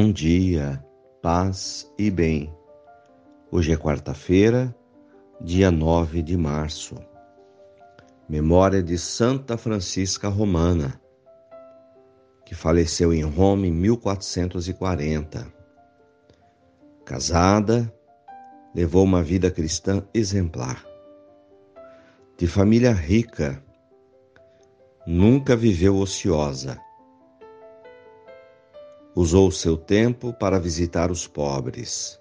Bom dia, paz e bem. Hoje é quarta-feira, dia 9 de março. Memória de Santa Francisca Romana, que faleceu em Roma em 1440. Casada, levou uma vida cristã exemplar. De família rica, nunca viveu ociosa Usou seu tempo para visitar os pobres.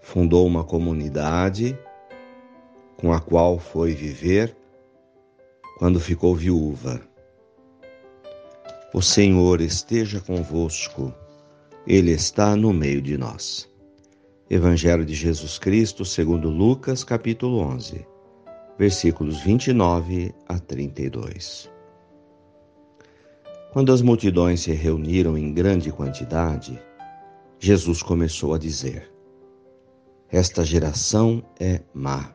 Fundou uma comunidade com a qual foi viver quando ficou viúva. O Senhor esteja convosco, Ele está no meio de nós. Evangelho de Jesus Cristo, segundo Lucas, capítulo 11, versículos 29 a 32. Quando as multidões se reuniram em grande quantidade, Jesus começou a dizer: Esta geração é má.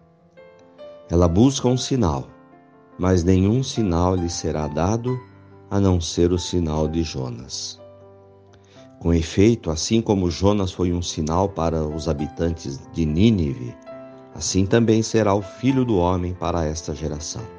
Ela busca um sinal, mas nenhum sinal lhe será dado a não ser o sinal de Jonas. Com efeito, assim como Jonas foi um sinal para os habitantes de Nínive, assim também será o filho do homem para esta geração.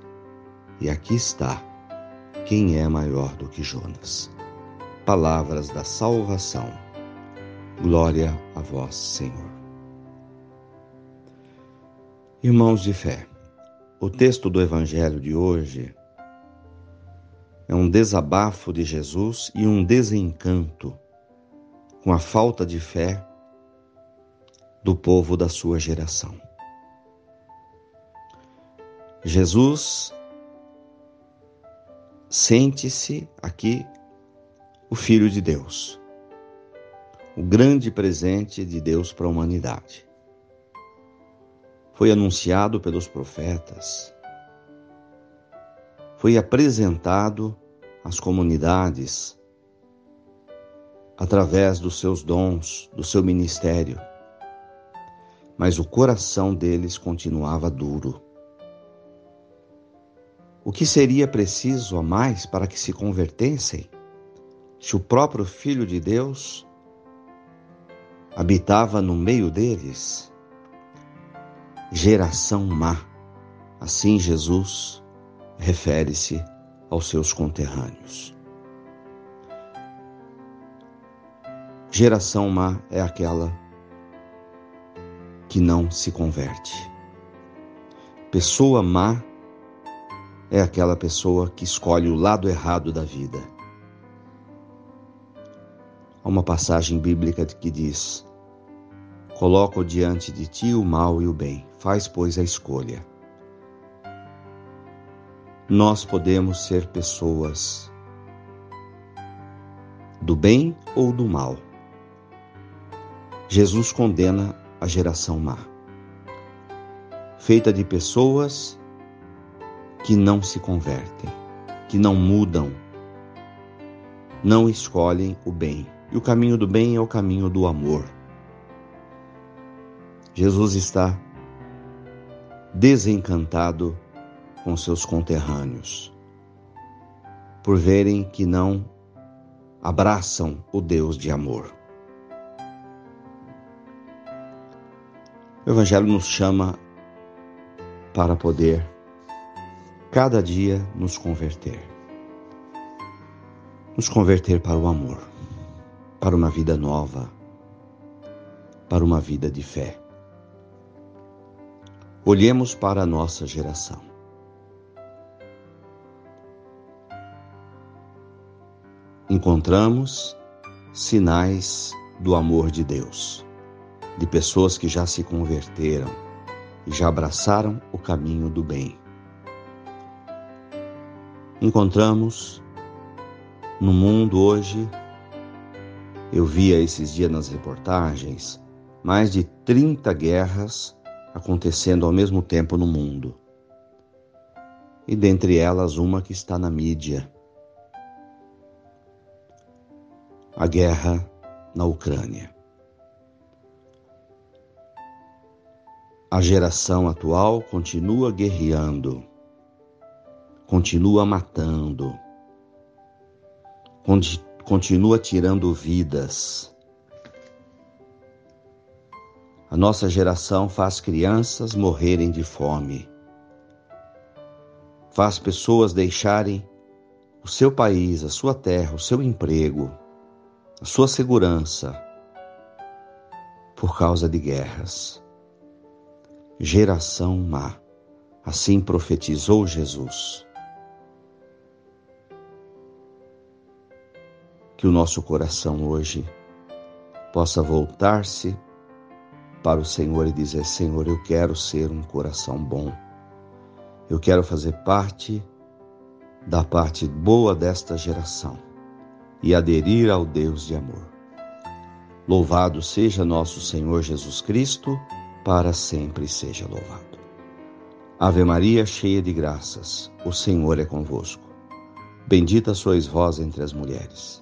e aqui está quem é maior do que Jonas. Palavras da salvação. Glória a vós, Senhor. Irmãos de fé, o texto do Evangelho de hoje é um desabafo de Jesus e um desencanto com a falta de fé do povo da sua geração. Jesus Sente-se aqui o Filho de Deus, o grande presente de Deus para a humanidade. Foi anunciado pelos profetas, foi apresentado às comunidades através dos seus dons, do seu ministério, mas o coração deles continuava duro. O que seria preciso a mais para que se convertessem? Se o próprio Filho de Deus habitava no meio deles? Geração má. Assim Jesus refere-se aos seus conterrâneos. Geração má é aquela que não se converte. Pessoa má é aquela pessoa que escolhe o lado errado da vida. Há uma passagem bíblica que diz: Coloco diante de ti o mal e o bem, faz, pois, a escolha. Nós podemos ser pessoas do bem ou do mal. Jesus condena a geração má, feita de pessoas que não se convertem, que não mudam, não escolhem o bem. E o caminho do bem é o caminho do amor. Jesus está desencantado com seus conterrâneos, por verem que não abraçam o Deus de amor. O Evangelho nos chama para poder cada dia nos converter. Nos converter para o amor, para uma vida nova, para uma vida de fé. Olhemos para a nossa geração. Encontramos sinais do amor de Deus, de pessoas que já se converteram e já abraçaram o caminho do bem encontramos no mundo hoje Eu via esses dias nas reportagens mais de 30 guerras acontecendo ao mesmo tempo no mundo. E dentre elas, uma que está na mídia: a guerra na Ucrânia. A geração atual continua guerreando, continua matando, continua tirando vidas. A nossa geração faz crianças morrerem de fome, faz pessoas deixarem o seu país, a sua terra, o seu emprego, a sua segurança por causa de guerras. Geração má, assim profetizou Jesus. Que o nosso coração hoje possa voltar-se para o Senhor e dizer: Senhor, eu quero ser um coração bom. Eu quero fazer parte da parte boa desta geração e aderir ao Deus de amor. Louvado seja nosso Senhor Jesus Cristo, para sempre seja louvado. Ave Maria, cheia de graças, o Senhor é convosco. Bendita sois vós entre as mulheres.